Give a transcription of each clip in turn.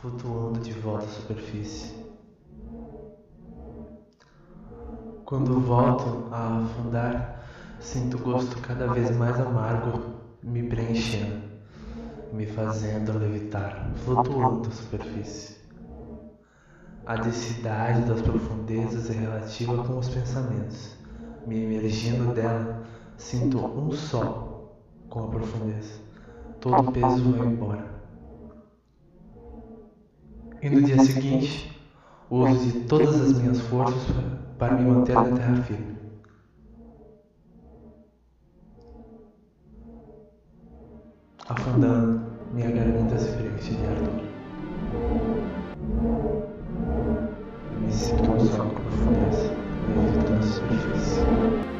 flutuando de volta à superfície. Quando volto a afundar, sinto o gosto cada vez mais amargo me preenchendo, me fazendo levitar, flutuando à superfície. A densidade das profundezas é relativa com os pensamentos. Me emergindo dela, sinto um só com a profundeza. Todo o peso vai embora. E no dia seguinte, uso de todas as minhas forças para me manter na terra firme. afundando, minha garganta se preenche de ardor. Me sinto um sono profundeza, evitando a superfície.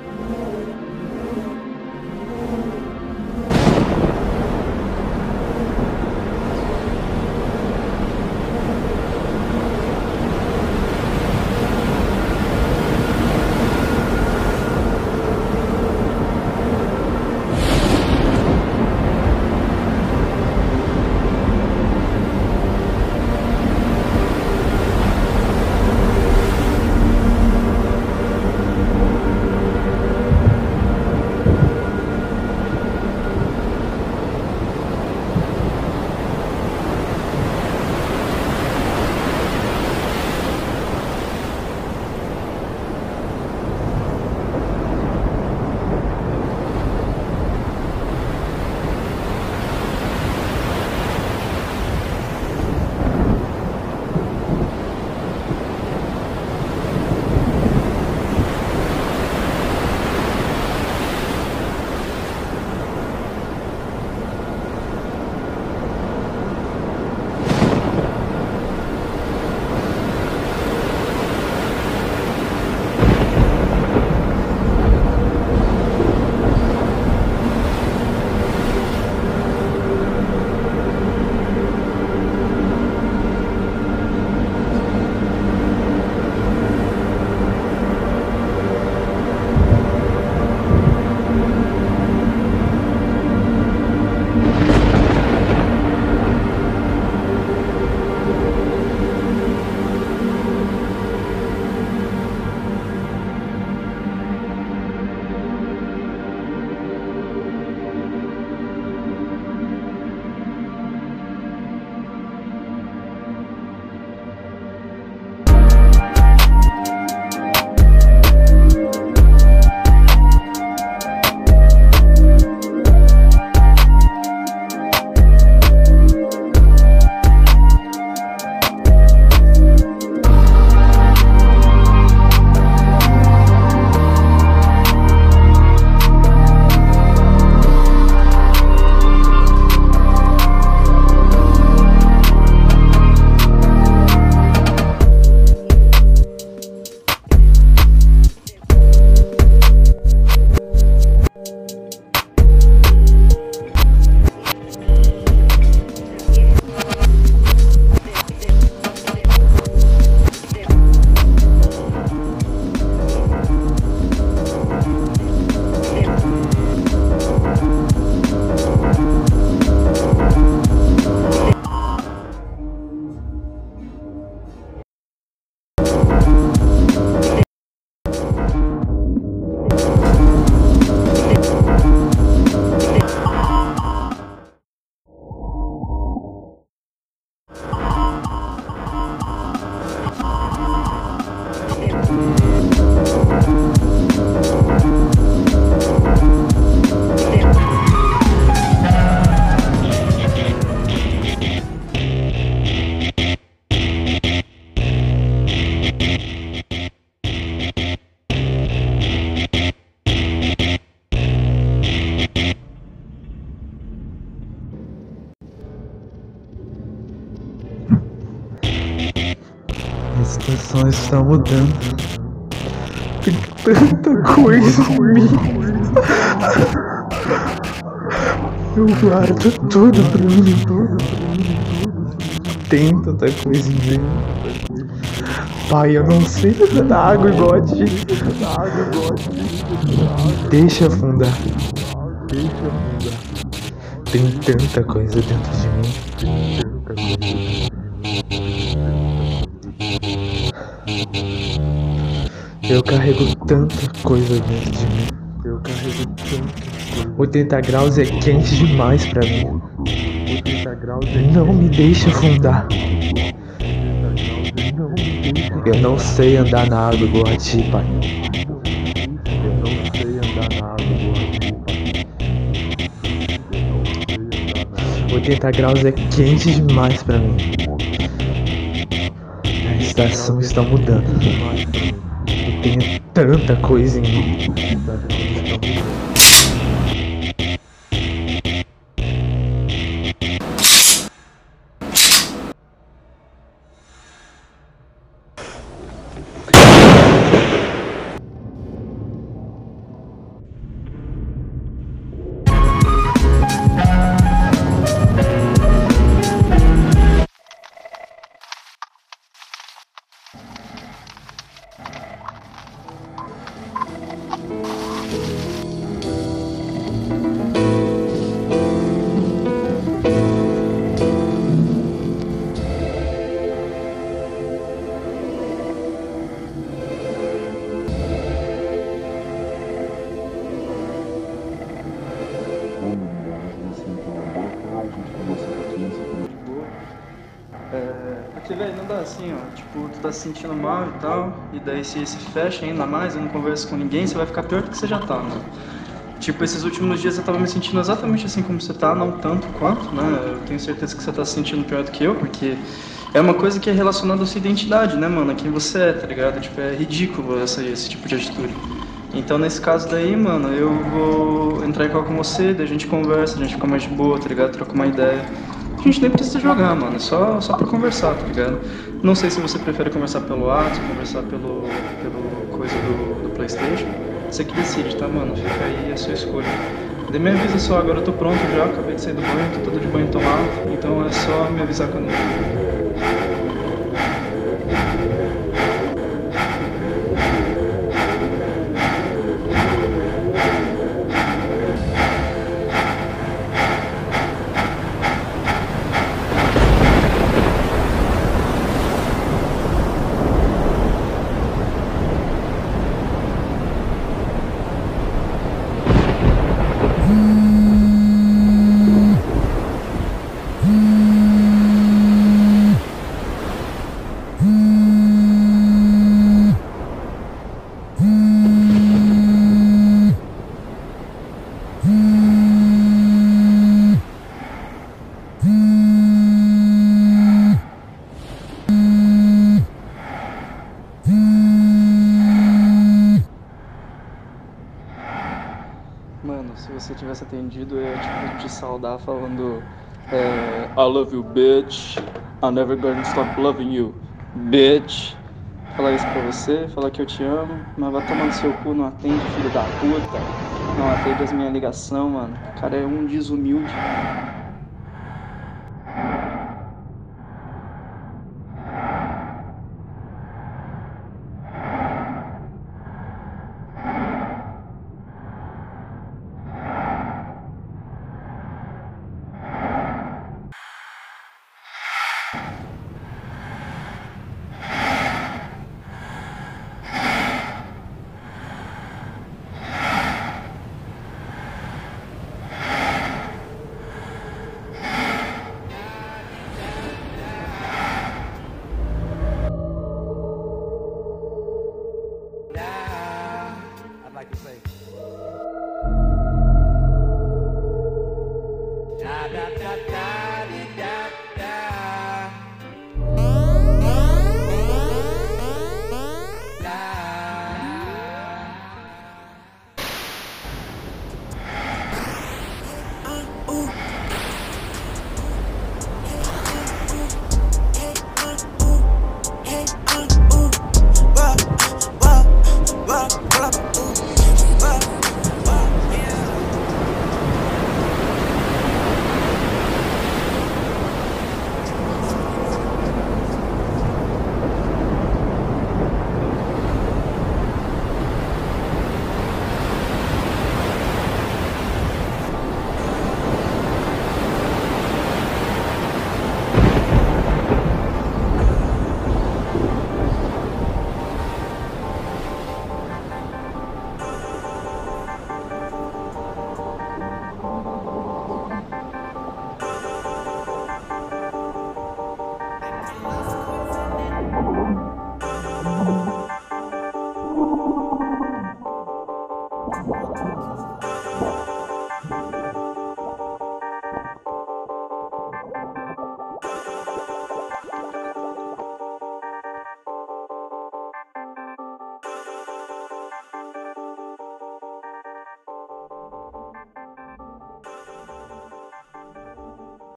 Situação está mudando. Tem tanta coisa em mim. Eu guardo tudo pra mim. Tem tanta coisa em mim. Pai, eu não sei nadar água a ti. Deixa afundar. Deixa afundar. Tem tanta coisa dentro de mim. Eu carrego tanta coisa dentro de mim. Eu carrego tanta coisa. 80 graus é quente demais pra mim. 80 graus é Não me deixa afundar. Eu não sei andar na água igual a ti, pai. Eu não sei andar na água igual a ti, pai. 80 graus é quente demais pra mim. A estação está mudando. Tenho tanta coisa em mim. Velho, não dá assim, ó. Tipo, tu tá se sentindo mal e tal, e daí se se fecha ainda mais, eu não converso com ninguém, você vai ficar pior do que você já tá, mano. Tipo, esses últimos dias eu tava me sentindo exatamente assim como você tá, não tanto quanto, né? Eu tenho certeza que você tá se sentindo pior do que eu, porque é uma coisa que é relacionada à sua identidade, né, mano? A quem você é, tá ligado? Tipo, é ridículo essa, esse tipo de atitude. Então, nesse caso daí, mano, eu vou entrar em call com você, daí a gente conversa, a gente fica mais de boa, tá ligado? Troca uma ideia. A gente nem precisa jogar, mano, é só, só pra conversar, tá ligado? Não sei se você prefere conversar pelo WhatsApp, conversar pelo, pelo coisa do, do Playstation. Você que decide, tá, mano? Fica aí a sua escolha. De me avisa só, agora eu tô pronto já, acabei de sair do banho, tô todo de banho tomado, então é só me avisar quando. Mano, se você tivesse atendido, eu ia tipo, te saudar falando é, I love you, bitch. I'm never gonna stop loving you, bitch. Falar isso pra você, falar que eu te amo, mas vai tomar no seu cu, não atende, filho da puta. Não atende as minhas ligações, mano. O cara é um desumilde.